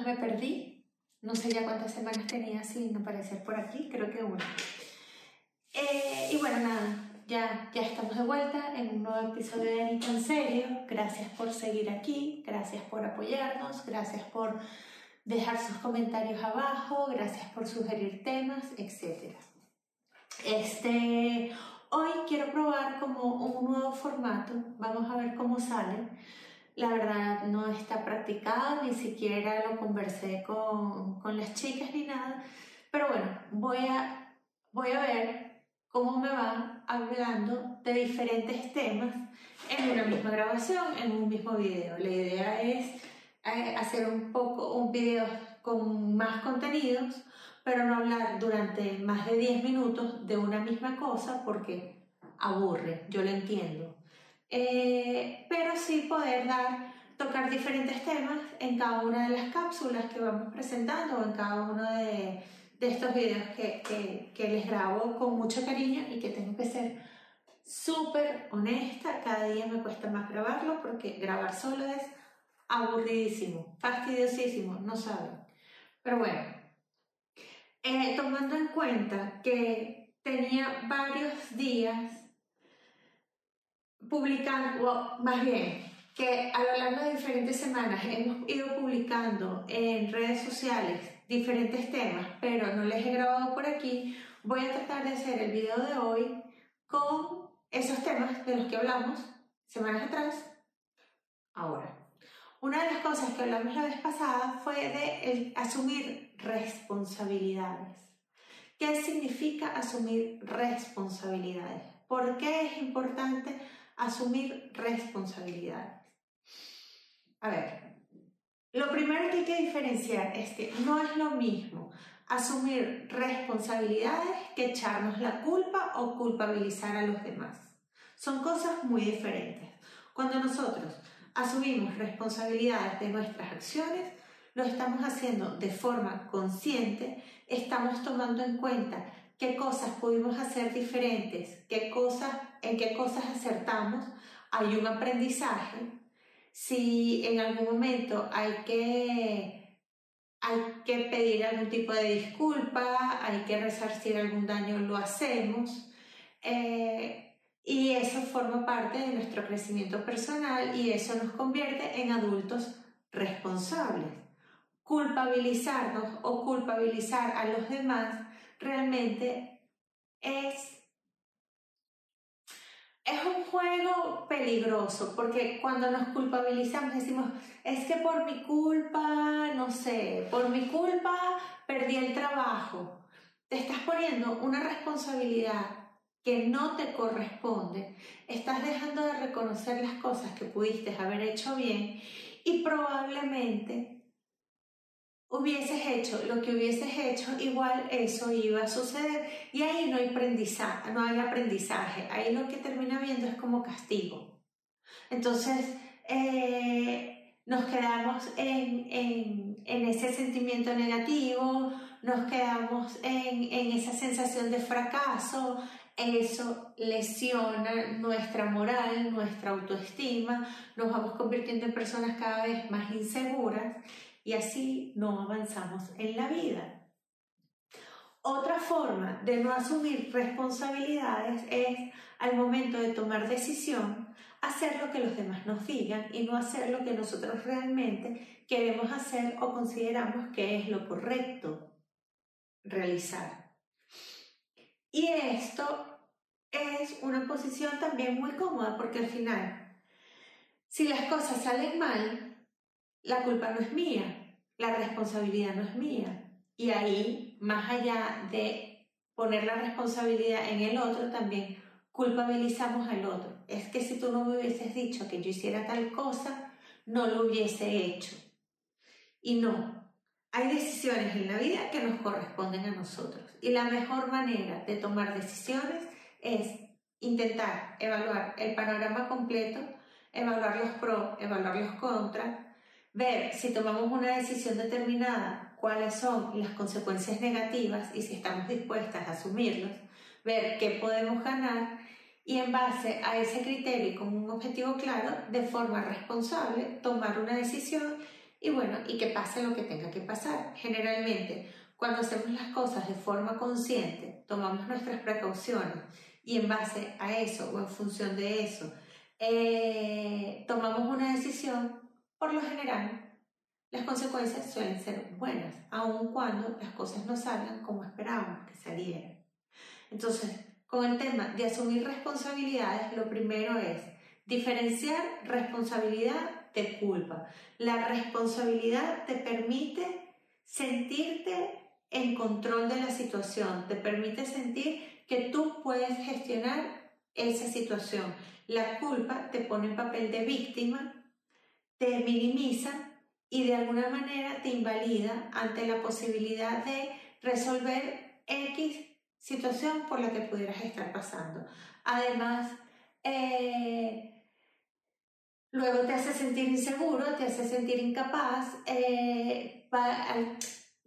más me perdí. No sé ya cuántas semanas tenía sin aparecer por aquí, creo que una. Eh, y bueno, nada, ya, ya estamos de vuelta en un nuevo episodio de Anita en Serio. Gracias por seguir aquí, gracias por apoyarnos, gracias por dejar sus comentarios abajo, gracias por sugerir temas, etc. Este, hoy quiero probar como un nuevo formato, vamos a ver cómo sale la verdad no está practicado, ni siquiera lo conversé con, con, las chicas ni nada, pero bueno, voy a, voy a ver cómo me va hablando de diferentes temas en una misma grabación, en un mismo video. La idea es eh, hacer un poco un video con más contenidos, pero no hablar durante más de 10 minutos de una misma cosa porque aburre, yo lo entiendo. Eh, pero sí poder dar, tocar diferentes temas en cada una de las cápsulas que vamos presentando o en cada uno de, de estos videos que, que, les grabo con mucho cariño y que tengo que ser súper honesta, cada día me cuesta más grabarlo porque grabar solo es aburridísimo, fastidiosísimo, no saben. Pero bueno, eh, tomando en cuenta que tenía varios días publicando, más bien, que a lo largo de diferentes semanas hemos ido publicando en redes sociales diferentes temas, pero no les he grabado por aquí, voy a tratar de hacer el video de hoy con esos temas de los que hablamos semanas atrás, ahora. Una de las cosas que hablamos la vez pasada fue de asumir responsabilidades. ¿Qué significa asumir responsabilidades? ¿Por qué es importante asumir responsabilidades. A ver, lo primero que hay que diferenciar es que no es lo mismo asumir responsabilidades que echarnos la culpa o culpabilizar a los demás. Son cosas muy diferentes. Cuando nosotros asumimos responsabilidades de nuestras acciones, lo estamos haciendo de forma consciente, estamos tomando en cuenta qué cosas pudimos hacer diferentes, qué cosas, en qué cosas acertamos, hay un aprendizaje. Si en algún momento hay que, hay que pedir algún tipo de disculpa, hay que resarcir algún daño, lo hacemos. Eh, y eso forma parte de nuestro crecimiento personal y eso nos convierte en adultos responsables. Culpabilizarnos o culpabilizar a los demás realmente es, es un juego peligroso, porque cuando nos culpabilizamos decimos, es que por mi culpa, no sé, por mi culpa perdí el trabajo. Te estás poniendo una responsabilidad que no te corresponde, estás dejando de reconocer las cosas que pudiste haber hecho bien y probablemente hubieses hecho lo que hubieses hecho, igual eso iba a suceder. Y ahí no hay aprendizaje, no hay aprendizaje. Ahí lo que termina viendo es como castigo. Entonces, eh, nos quedamos en, en, en, ese sentimiento negativo, nos quedamos en, en esa sensación de fracaso, eso lesiona nuestra moral, nuestra autoestima, nos vamos convirtiendo en personas cada vez más inseguras y así no avanzamos en la vida. Otra forma de no asumir responsabilidades es al momento de tomar decisión hacer lo que los demás nos digan y no hacer lo que nosotros realmente queremos hacer o consideramos que es lo correcto realizar. Y esto es una posición también muy cómoda porque al final, si las cosas salen mal, la culpa no es mía, la responsabilidad no es mía. Y ahí, más allá de poner la responsabilidad en el otro, también culpabilizamos al otro. Es que si tú no me hubieses dicho que yo hiciera tal cosa, no lo hubiese hecho. Y no, hay decisiones en la vida que nos corresponden a nosotros. Y la mejor manera de tomar decisiones es intentar evaluar el panorama completo, evaluar los pros, evaluar los contras, ver si tomamos una decisión determinada, cuáles son las consecuencias negativas y si estamos dispuestas a asumirlos, ver qué podemos ganar y en base a ese criterio y con un objetivo claro, de forma responsable, tomar una decisión y bueno, y que pase lo que tenga que pasar. Generalmente, cuando hacemos las cosas de forma consciente, tomamos nuestras precauciones y en base a eso o en función de eso, eh, tomamos una decisión, por lo general, las consecuencias suelen ser buenas, aun cuando las cosas no salgan como esperábamos que salieran. Entonces, con el tema de asumir responsabilidades, lo primero es diferenciar responsabilidad de culpa. La responsabilidad te permite sentirte en control de la situación, te permite sentir que tú puedes gestionar esa situación. La culpa te pone en papel de víctima, te minimiza y de alguna manera te invalida ante la posibilidad de resolver X situación por la que pudieras estar pasando. Además, eh, luego te hace sentir inseguro, te hace sentir incapaz. Eh,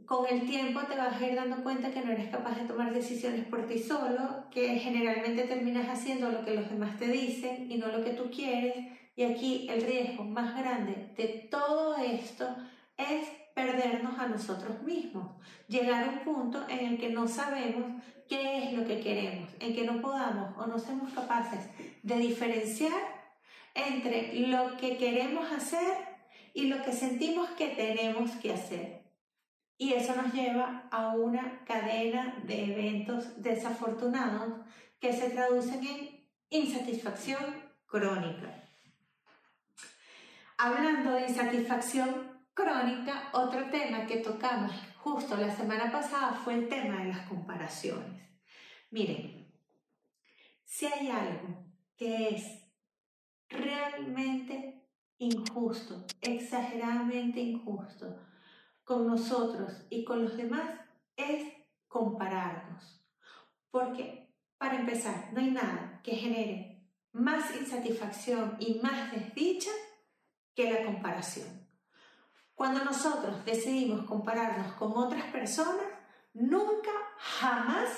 con el tiempo te vas a ir dando cuenta que no eres capaz de tomar decisiones por ti solo, que generalmente terminas haciendo lo que los demás te dicen y no lo que tú quieres. Y aquí el riesgo más grande de todo esto es perdernos a nosotros mismos, llegar a un punto en el que no sabemos qué es lo que queremos, en que no podamos o no somos capaces de diferenciar entre lo que queremos hacer y lo que sentimos que tenemos que hacer. Y eso nos lleva a una cadena de eventos desafortunados que se traducen en insatisfacción crónica. Hablando de insatisfacción crónica, otro tema que tocamos justo la semana pasada fue el tema de las comparaciones. Miren, si hay algo que es realmente injusto, exageradamente injusto con nosotros y con los demás, es compararnos. Porque, para empezar, no hay nada que genere más insatisfacción y más desdicha que la comparación. Cuando nosotros decidimos compararnos con otras personas, nunca, jamás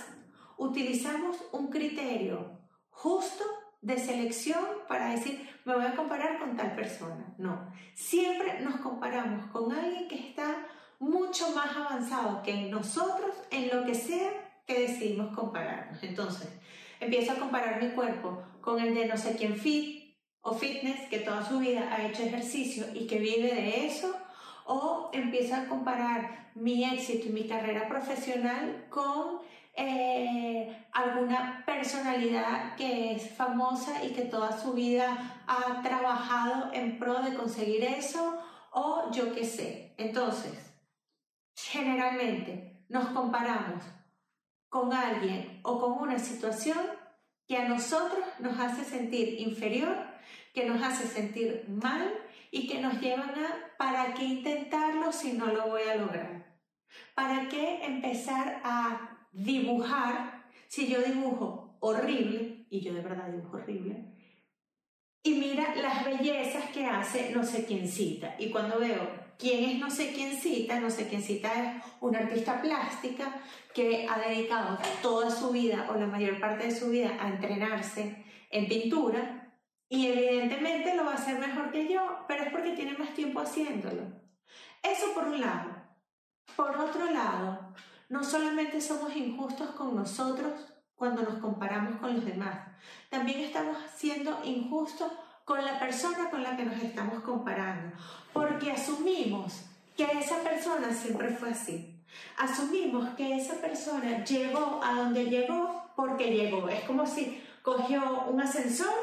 utilizamos un criterio justo de selección para decir, me voy a comparar con tal persona. No, siempre nos comparamos con alguien que está mucho más avanzado que nosotros en lo que sea que decidimos compararnos. Entonces, empiezo a comparar mi cuerpo con el de no sé quién fit o fitness que toda su vida ha hecho ejercicio y que vive de eso o empiezo a comparar mi éxito y mi carrera profesional con eh, alguna personalidad que es famosa y que toda su vida ha trabajado en pro de conseguir eso o yo qué sé. Entonces, generalmente nos comparamos con alguien o con una situación que a nosotros nos hace sentir inferior, que nos hace sentir mal y que nos llevan a ¿para qué intentarlo si no lo voy a lograr? ¿Para qué empezar a dibujar si yo dibujo horrible, y yo de verdad dibujo horrible, y mira las bellezas que hace no sé quién cita? Y cuando veo quién es no sé quién cita, no sé quién cita es una artista plástica que ha dedicado toda su vida o la mayor parte de su vida a entrenarse en pintura y evidentemente lo va a hacer mejor que yo, pero es porque tiene más tiempo haciéndolo. Eso por un lado. Por otro lado, no solamente somos injustos con nosotros cuando nos comparamos con los demás, también estamos siendo injustos con la persona con la que nos estamos comparando, porque asumimos que esa persona siempre fue así. Asumimos que esa persona llegó a donde llegó porque llegó. Es como si cogió un ascensor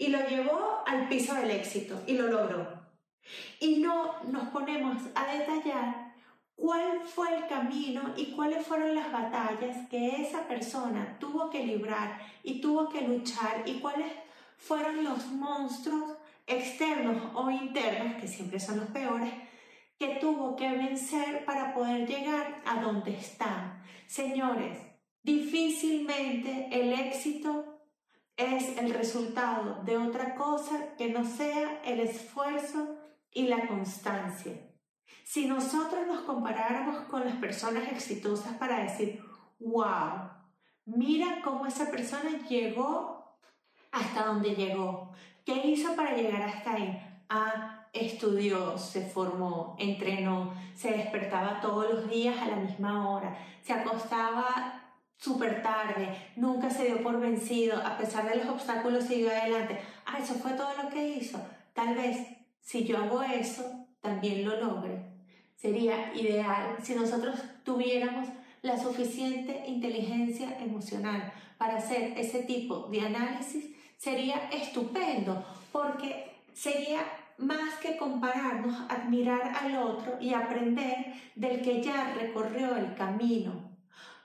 y lo llevó al piso del éxito y lo logró. Y no nos ponemos a detallar cuál fue el camino y cuáles fueron las batallas que esa persona tuvo que librar y tuvo que luchar y cuáles fueron los monstruos externos o internos, que siempre son los peores, que tuvo que vencer para poder llegar a donde está. Señores, difícilmente el éxito es el resultado de otra cosa que no sea el esfuerzo y la constancia. Si nosotros nos comparáramos con las personas exitosas para decir, wow, mira cómo esa persona llegó hasta donde llegó, qué hizo para llegar hasta ahí. A estudió, se formó, entrenó, se despertaba todos los días a la misma hora, se acostaba súper tarde, nunca se dio por vencido, a pesar de los obstáculos siguió adelante. Ah, eso fue todo lo que hizo. Tal vez si yo hago eso, también lo logre. Sería ideal si nosotros tuviéramos la suficiente inteligencia emocional para hacer ese tipo de análisis, sería estupendo, porque sería más que compararnos, admirar al otro y aprender del que ya recorrió el camino.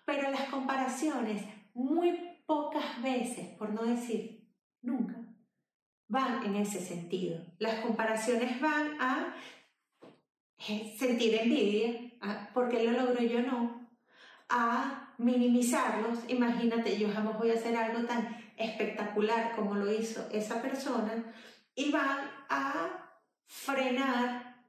Pero las comparaciones muy pocas veces, por no decir nunca, van en ese sentido. Las comparaciones van a sentir envidia, porque lo logró yo no, a minimizarlos. Imagínate, yo jamás voy a hacer algo tan espectacular como lo hizo esa persona, y van a frenar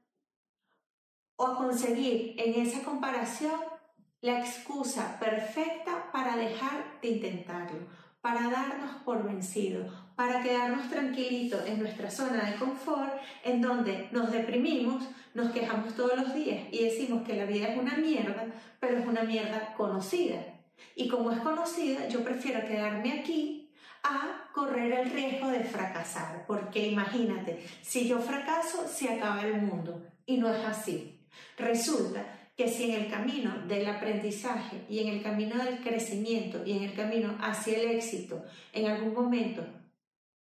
o a conseguir en esa comparación la excusa perfecta para dejar de intentarlo, para darnos por vencido, para quedarnos tranquilitos en nuestra zona de confort, en donde nos deprimimos, nos quejamos todos los días y decimos que la vida es una mierda, pero es una mierda conocida. Y como es conocida, yo prefiero quedarme aquí a correr el riesgo de fracasar, porque imagínate, si yo fracaso, se acaba el mundo. Y no es así. Resulta que si en el camino del aprendizaje y en el camino del crecimiento y en el camino hacia el éxito, en algún momento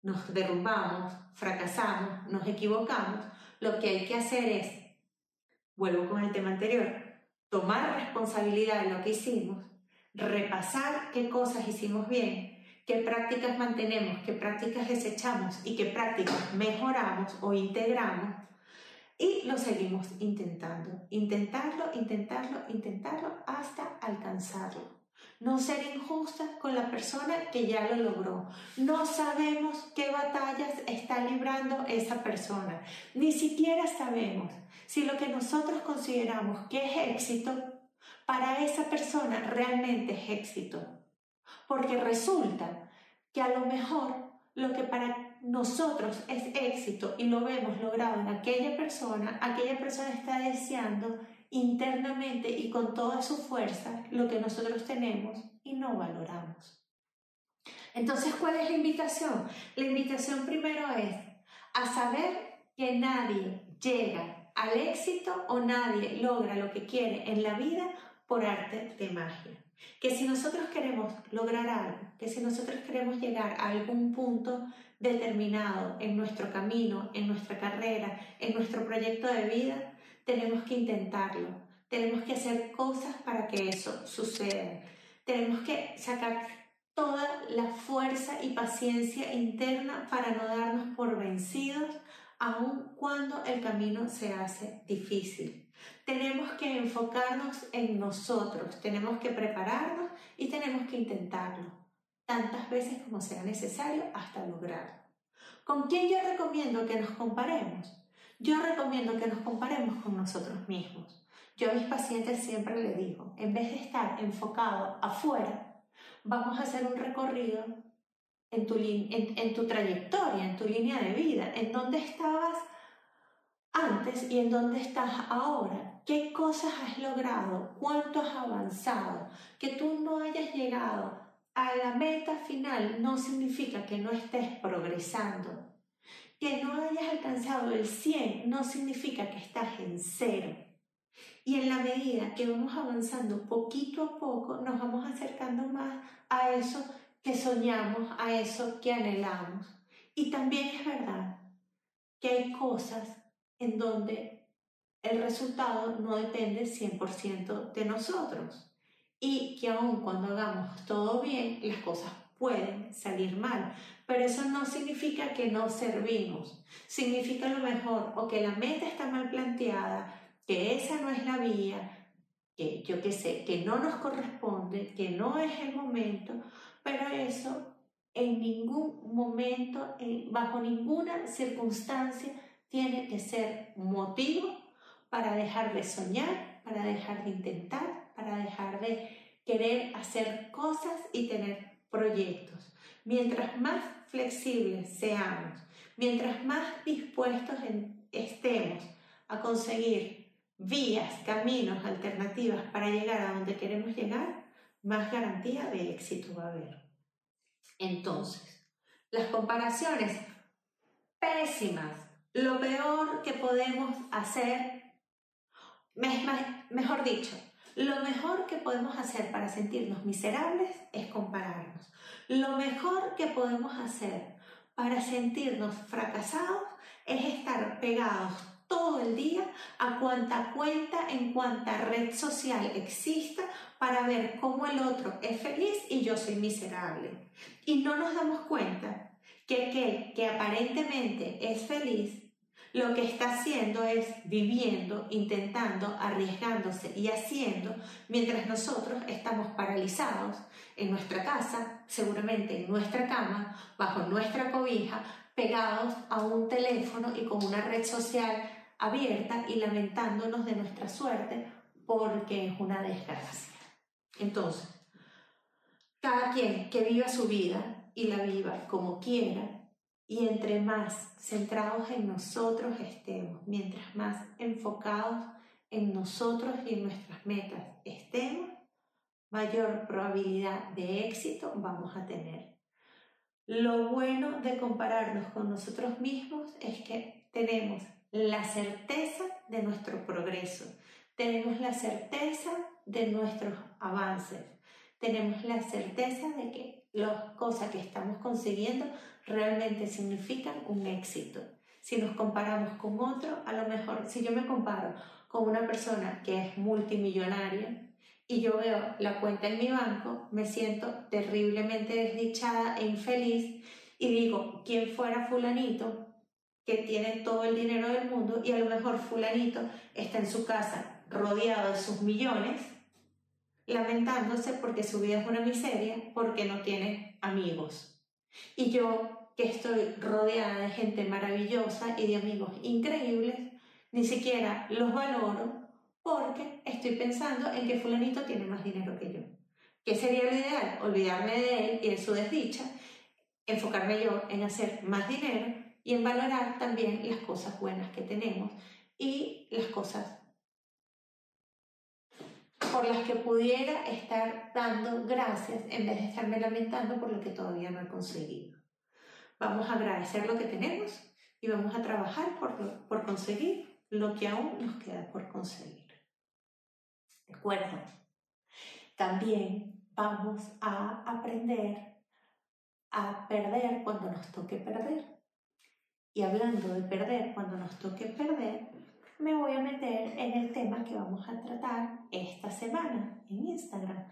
nos derrumbamos, fracasamos, nos equivocamos, lo que hay que hacer es, vuelvo con el tema anterior, tomar responsabilidad de lo que hicimos, repasar qué cosas hicimos bien, qué prácticas mantenemos, qué prácticas desechamos y qué prácticas mejoramos o integramos y lo seguimos intentando, intentarlo, intentarlo, intentarlo hasta alcanzarlo. No ser injusta con la persona que ya lo logró. No sabemos qué batallas está librando esa persona. Ni siquiera sabemos si lo que nosotros consideramos que es éxito, para esa persona realmente es éxito. Porque resulta que a lo mejor lo que para nosotros es éxito y lo vemos logrado en aquella persona, aquella persona está deseando internamente y con toda su fuerza lo que nosotros tenemos y no valoramos. Entonces, ¿cuál es la invitación? La invitación primero es a saber que nadie llega al éxito o nadie logra lo que quiere en la vida por arte de magia. Que si nosotros queremos lograr algo, que si nosotros queremos llegar a algún punto determinado en nuestro camino, en nuestra carrera, en nuestro proyecto de vida, tenemos que intentarlo, tenemos que hacer cosas para que eso suceda, tenemos que sacar toda la fuerza y paciencia interna para no darnos por vencidos aun cuando el camino se hace difícil. Tenemos que enfocarnos en nosotros, tenemos que prepararnos y tenemos que intentarlo tantas veces como sea necesario hasta lograrlo. ¿Con quién yo recomiendo que nos comparemos? Yo recomiendo que nos comparemos con nosotros mismos. Yo a mis pacientes siempre les digo, en vez de estar enfocado afuera, vamos a hacer un recorrido en tu, en, tu trayectoria, en tu línea de vida, en dónde estabas antes y en dónde estás ahora. ¿Qué cosas has logrado? ¿Cuánto has avanzado? Que tú no hayas llegado a la meta final no significa que no estés progresando. Que no hayas alcanzado el 100 no significa que estás en cero. Y en la medida que vamos avanzando poquito a poco, nos vamos acercando más a eso que soñamos, a eso que anhelamos. Y también es verdad que hay cosas en donde el resultado no depende 100% de nosotros y que aun cuando hagamos todo bien, las cosas pueden salir mal. Pero eso no significa que no servimos. Significa lo mejor o que la meta está mal planteada, que esa no es la vía, que yo qué sé, que no nos corresponde, que no es el momento, pero eso en ningún momento, bajo ninguna circunstancia, tiene que ser motivo para dejar de soñar, para dejar de intentar, para dejar de querer hacer cosas y tener proyectos, mientras más flexibles seamos, mientras más dispuestos estemos a conseguir vías, caminos, alternativas para llegar a donde queremos llegar, más garantía de éxito va a haber. Entonces, las comparaciones pésimas, lo peor que podemos hacer, mejor dicho, lo mejor que podemos hacer para sentirnos miserables es compararnos. Lo mejor que podemos hacer para sentirnos fracasados es estar pegados todo el día a cuanta cuenta en cuanta red social exista para ver cómo el otro es feliz y yo soy miserable. Y no nos damos cuenta que aquel que aparentemente es feliz lo que está haciendo es viviendo, intentando, arriesgándose y haciendo, mientras nosotros estamos paralizados en nuestra casa, seguramente en nuestra cama, bajo nuestra cobija, pegados a un teléfono y con una red social abierta y lamentándonos de nuestra suerte porque es una desgracia. Entonces, cada quien que viva su vida y la viva como quiera, y entre más centrados en nosotros estemos, mientras más enfocados en nosotros y en nuestras metas estemos, mayor probabilidad de éxito vamos a tener. Lo bueno de compararnos con nosotros mismos es que tenemos la certeza de nuestro progreso, tenemos la certeza de nuestros avances, tenemos la certeza de que las cosas que estamos consiguiendo realmente significan un éxito. Si nos comparamos con otro, a lo mejor, si yo me comparo con una persona que es multimillonaria y yo veo la cuenta en mi banco, me siento terriblemente desdichada e infeliz y digo, ¿quién fuera fulanito que tiene todo el dinero del mundo y a lo mejor fulanito está en su casa rodeado de sus millones, lamentándose porque su vida es una miseria, porque no tiene amigos. Y yo, que estoy rodeada de gente maravillosa y de amigos increíbles, ni siquiera los valoro porque estoy pensando en que fulanito tiene más dinero que yo. ¿Qué sería lo ideal? Olvidarme de él y de su desdicha, enfocarme yo en hacer más dinero y en valorar también las cosas buenas que tenemos y las cosas por las que pudiera estar dando gracias en vez de estarme lamentando por lo que todavía no he conseguido. Vamos a agradecer lo que tenemos y vamos a trabajar por, por conseguir lo que aún nos queda por conseguir. ¿De acuerdo? También vamos a aprender a perder cuando nos toque perder. Y hablando de perder cuando nos toque perder, me voy a meter en el tema que vamos a tratar esta semana en Instagram.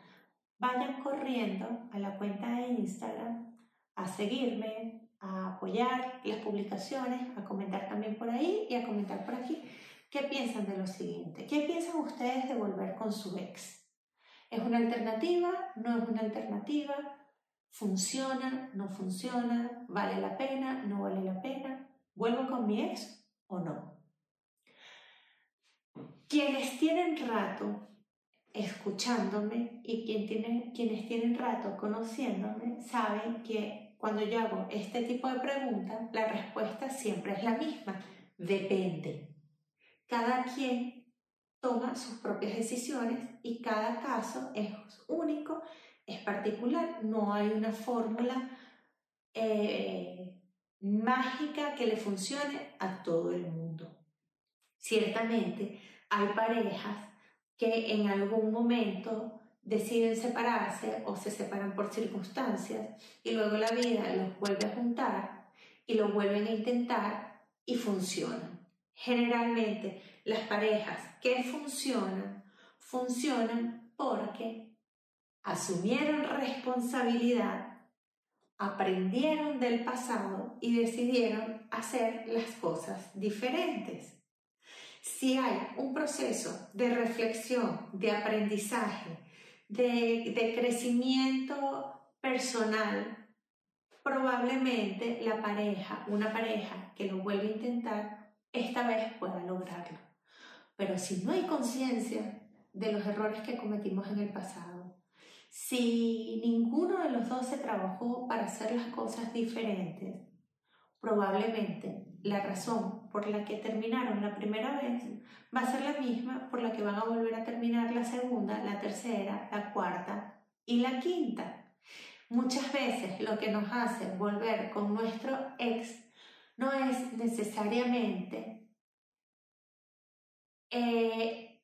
Vayan corriendo a la cuenta de Instagram a seguirme, a apoyar las publicaciones, a comentar también por ahí y a comentar por aquí. ¿Qué piensan de lo siguiente? ¿Qué piensan ustedes de volver con su ex? ¿Es una alternativa? ¿No es una alternativa? ¿Funciona? ¿No funciona? ¿Vale la pena? ¿No vale la pena? ¿Vuelvo con mi ex o no? Quienes tienen rato escuchándome y quienes tienen rato conociéndome saben que cuando yo hago este tipo de preguntas, la respuesta siempre es la misma. Depende. Cada quien toma sus propias decisiones y cada caso es único, es particular. No hay una fórmula eh, mágica que le funcione a todo el mundo. Ciertamente, hay parejas que en algún momento deciden separarse o se separan por circunstancias y luego la vida los vuelve a juntar y lo vuelven a intentar y funcionan. Generalmente las parejas que funcionan, funcionan porque asumieron responsabilidad, aprendieron del pasado y decidieron hacer las cosas diferentes. Si hay un proceso de reflexión, de aprendizaje, de, crecimiento personal, probablemente la pareja, una pareja que lo vuelve a intentar, esta vez pueda lograrlo. Pero si no hay conciencia de los errores que cometimos en el pasado, Si ninguno de los dos se trabajó para hacer las cosas diferentes, probablemente la razón por la que terminaron la primera vez va a ser la misma por la que van a volver a terminar la segunda, la tercera, la cuarta y la quinta. Muchas veces lo que nos hace volver con nuestro ex no es necesariamente eh,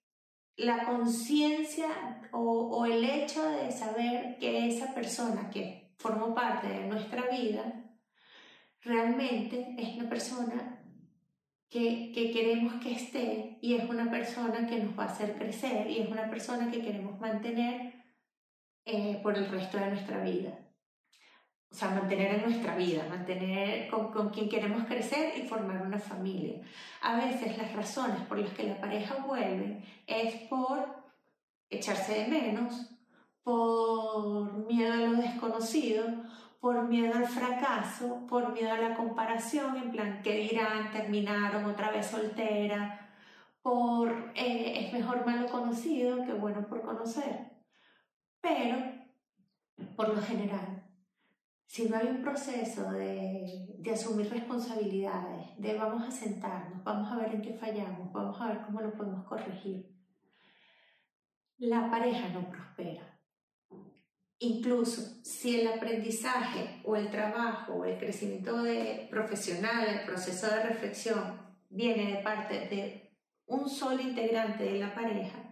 la conciencia o, o el hecho de saber que esa persona que formó parte de nuestra vida realmente es una persona que, que, queremos que esté y es una persona que nos va a hacer crecer y es una persona que queremos mantener eh, por el resto de nuestra vida. O sea, mantener en nuestra vida, mantener con, con quien queremos crecer y formar una familia. A veces las razones por las que la pareja vuelve es por echarse de menos, por miedo a lo desconocido, por miedo al fracaso, por miedo a la comparación, en plan, ¿qué dirán? Terminaron otra vez soltera, por eh, es mejor malo conocido que bueno por conocer. Pero, por lo general, si no hay un proceso de, de asumir responsabilidades, de vamos a sentarnos, vamos a ver en qué fallamos, vamos a ver cómo lo podemos corregir, la pareja no prospera. Incluso si el aprendizaje o el trabajo o el crecimiento de profesional, el proceso de reflexión viene de parte de un solo integrante de la pareja,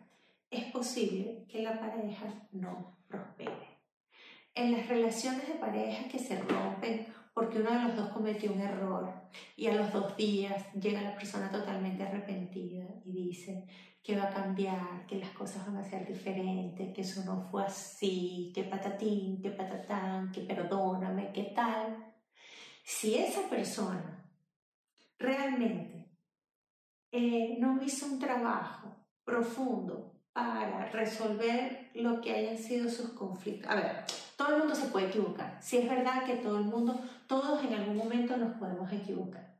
es posible que la pareja no prospere. En las relaciones de pareja que se rompen porque uno de los dos cometió un error y a los dos días llega la persona totalmente arrepentida y dice, que va a cambiar, que las cosas van a ser diferentes, que eso no fue así, que patatín, que patatán, que perdóname, que tal. Si esa persona realmente eh, no hizo un trabajo profundo para resolver lo que hayan sido sus conflictos. A ver, todo el mundo se puede equivocar. Si es verdad que todo el mundo, todos en algún momento nos podemos equivocar.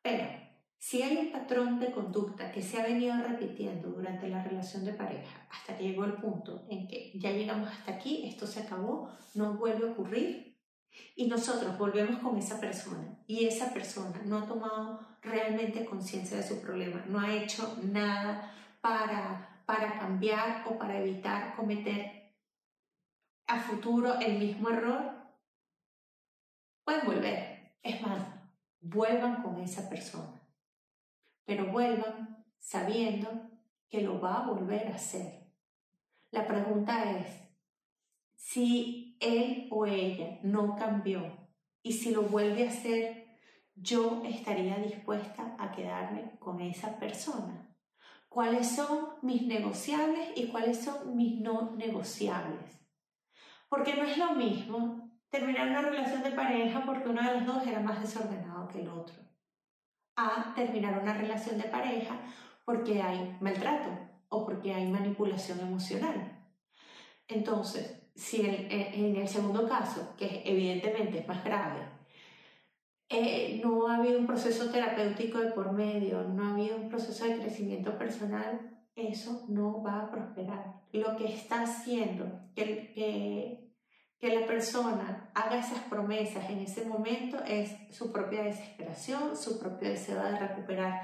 Pero si hay un patrón de conducta que se ha venido repitiendo durante la relación de pareja hasta que llegó el punto en que ya llegamos hasta aquí, esto se acabó, no vuelve a ocurrir y nosotros volvemos con esa persona y esa persona no ha tomado realmente conciencia de su problema, no ha hecho nada para, para cambiar o para evitar cometer a futuro el mismo error, pueden volver. Es más, vuelvan con esa persona pero vuelvan sabiendo que lo va a volver a hacer. La pregunta es, si él o ella no cambió y si lo vuelve a hacer, yo estaría dispuesta a quedarme con esa persona. ¿Cuáles son mis negociables y cuáles son mis no negociables? Porque no es lo mismo terminar una relación de pareja porque uno de los dos era más desordenado que el otro a terminar una relación de pareja porque hay maltrato o porque hay manipulación emocional. Entonces, si en, el segundo caso, que evidentemente es más grave, eh, no ha habido un proceso terapéutico de por medio, no ha habido un proceso de crecimiento personal, eso no va a prosperar. Lo que está haciendo que, que que la persona haga esas promesas en ese momento es su propia desesperación, su propio deseo de recuperar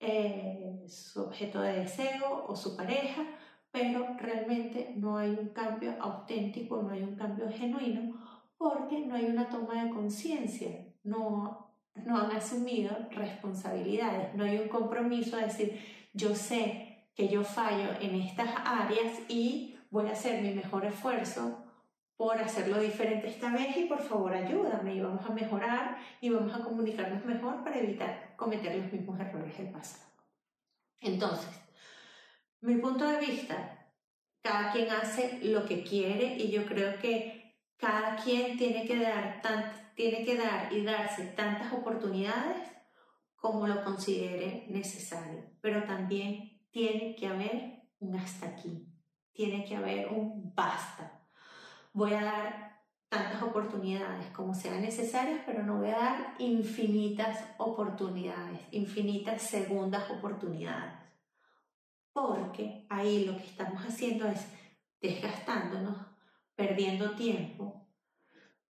eh, su objeto de deseo o su pareja, pero realmente no hay un cambio auténtico, no hay un cambio genuino, porque no hay una toma de conciencia, no, no han asumido responsabilidades, no hay un compromiso de decir, yo sé que yo fallo en estas áreas y voy a hacer mi mejor esfuerzo por hacerlo diferente esta vez y por favor ayúdame y vamos a mejorar y vamos a comunicarnos mejor para evitar cometer los mismos errores del pasado. Entonces, mi punto de vista, cada quien hace lo que quiere y yo creo que cada quien tiene que dar, tiene que dar y darse tantas oportunidades como lo considere necesario, pero también tiene que haber un hasta aquí, tiene que haber un basta voy a dar tantas oportunidades como sean necesarias, pero no voy a dar infinitas oportunidades, infinitas segundas oportunidades. Porque ahí lo que estamos haciendo es desgastándonos perdiendo tiempo,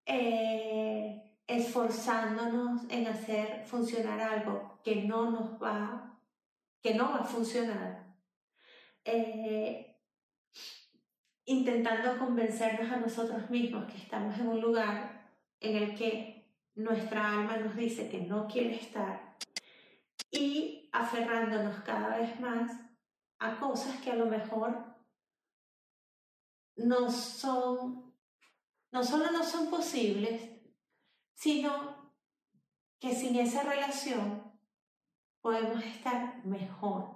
eh, esforzándonos en hacer funcionar algo que no nos va, que no va a funcionar, eh, intentando convencernos a nosotros mismos que estamos en un lugar en el que nuestra alma nos dice que no quiere estar y aferrándonos cada vez más a cosas que a lo mejor no son, no solo no son posibles, sino que sin esa relación podemos estar mejor.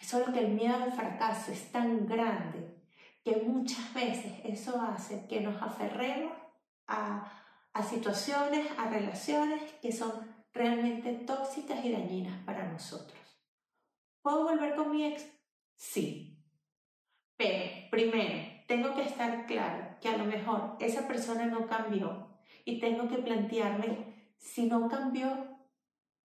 Solo que el miedo al fracaso es tan grande que muchas veces eso hace que nos aferremos a, a situaciones, a relaciones que son realmente tóxicas y dañinas para nosotros. ¿Puedo volver con mi ex? Sí, pero primero, tengo que estar claro que a lo mejor esa persona no cambió y tengo que plantearme, si no cambió,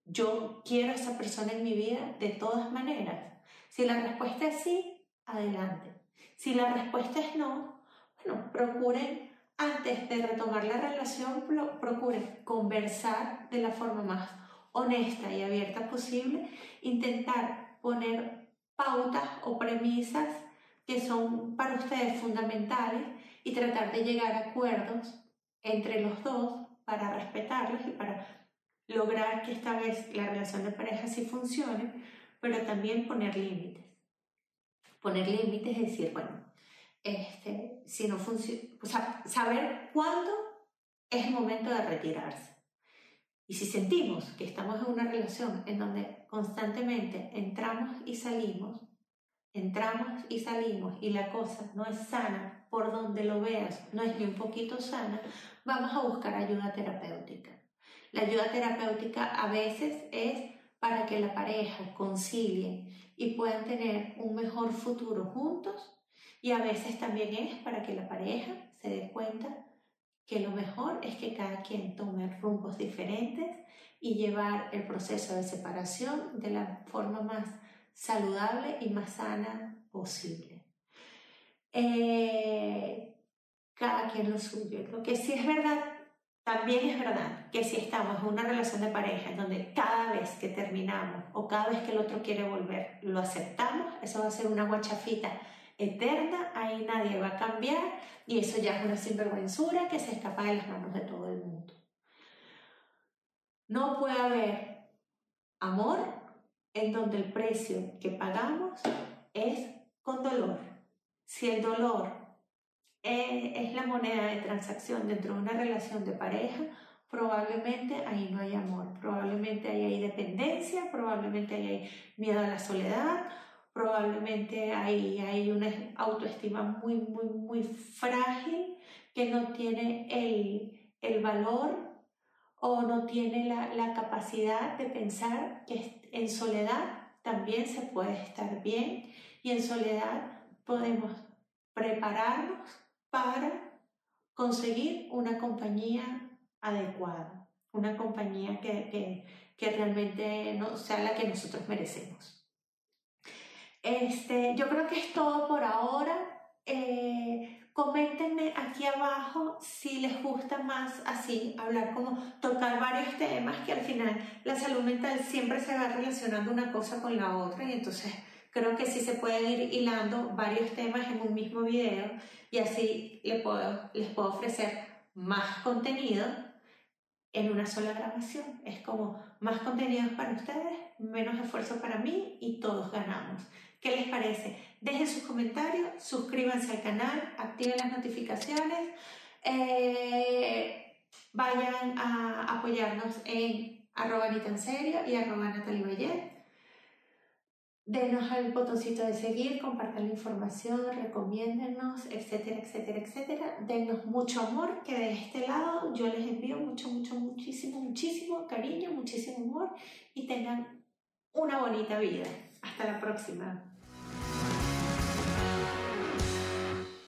yo quiero a esa persona en mi vida de todas maneras. Si la respuesta es sí, adelante. Si la respuesta es no, bueno, procuren, antes de retomar la relación, procuren conversar de la forma más honesta y abierta posible, intentar poner pautas o premisas que son para ustedes fundamentales y tratar de llegar a acuerdos entre los dos para respetarlos y para lograr que esta vez la relación de pareja sí funcione, pero también poner límites. Poner límites es decir, bueno, este, si no funciona, o sea, saber cuándo es el momento de retirarse. Y si sentimos que estamos en una relación en donde constantemente entramos y salimos, entramos y salimos y la cosa no es sana, por donde lo veas, no es ni un poquito sana, vamos a buscar ayuda terapéutica. La ayuda terapéutica a veces es para que la pareja concilie y puedan tener un mejor futuro juntos y a veces también es para que la pareja se dé cuenta que lo mejor es que cada quien tome rumbos diferentes y llevar el proceso de separación de la forma más saludable y más sana posible. Eh, cada quien lo suyo. Lo que sí es verdad, también es verdad que si estamos en una relación de pareja en donde cada vez que terminamos o cada vez que el otro quiere volver lo aceptamos, eso va a ser una guachafita eterna, ahí nadie va a cambiar y eso ya es una sinvergüenzura que se escapa de las manos de todo el mundo. No puede haber amor en donde el precio que pagamos es con dolor. Si el dolor es, la moneda de transacción dentro de una relación de pareja, probablemente ahí no hay amor, probablemente ahí hay dependencia, probablemente ahí hay miedo a la soledad, probablemente ahí hay una autoestima muy, muy, muy frágil que no tiene el, el valor o no tiene la, la capacidad de pensar que en soledad también se puede estar bien y en soledad podemos prepararnos para conseguir una compañía adecuada, una compañía que, que, que realmente no, sea la que nosotros merecemos. Este, yo creo que es todo por ahora. Eh, Coméntenme aquí abajo si les gusta más así, hablar como tocar varios temas, que al final la salud mental siempre se va relacionando una cosa con la otra y entonces creo que sí se pueden ir hilando varios temas en un mismo video y así les puedo, les puedo ofrecer más contenido en una sola grabación. Es como más contenidos para ustedes, menos esfuerzo para mí y todos ganamos. ¿Qué les parece? Dejen sus comentarios, suscríbanse al canal, activen las notificaciones, eh, vayan a apoyarnos en arroba en serio y arroba Natalie Denos al botoncito de seguir, compartan la información, recomiéndennos, etcétera, etcétera, etcétera. Denos mucho amor, que de este lado yo les envío mucho, mucho, muchísimo, muchísimo cariño, muchísimo amor y tengan una bonita vida. Hasta la próxima.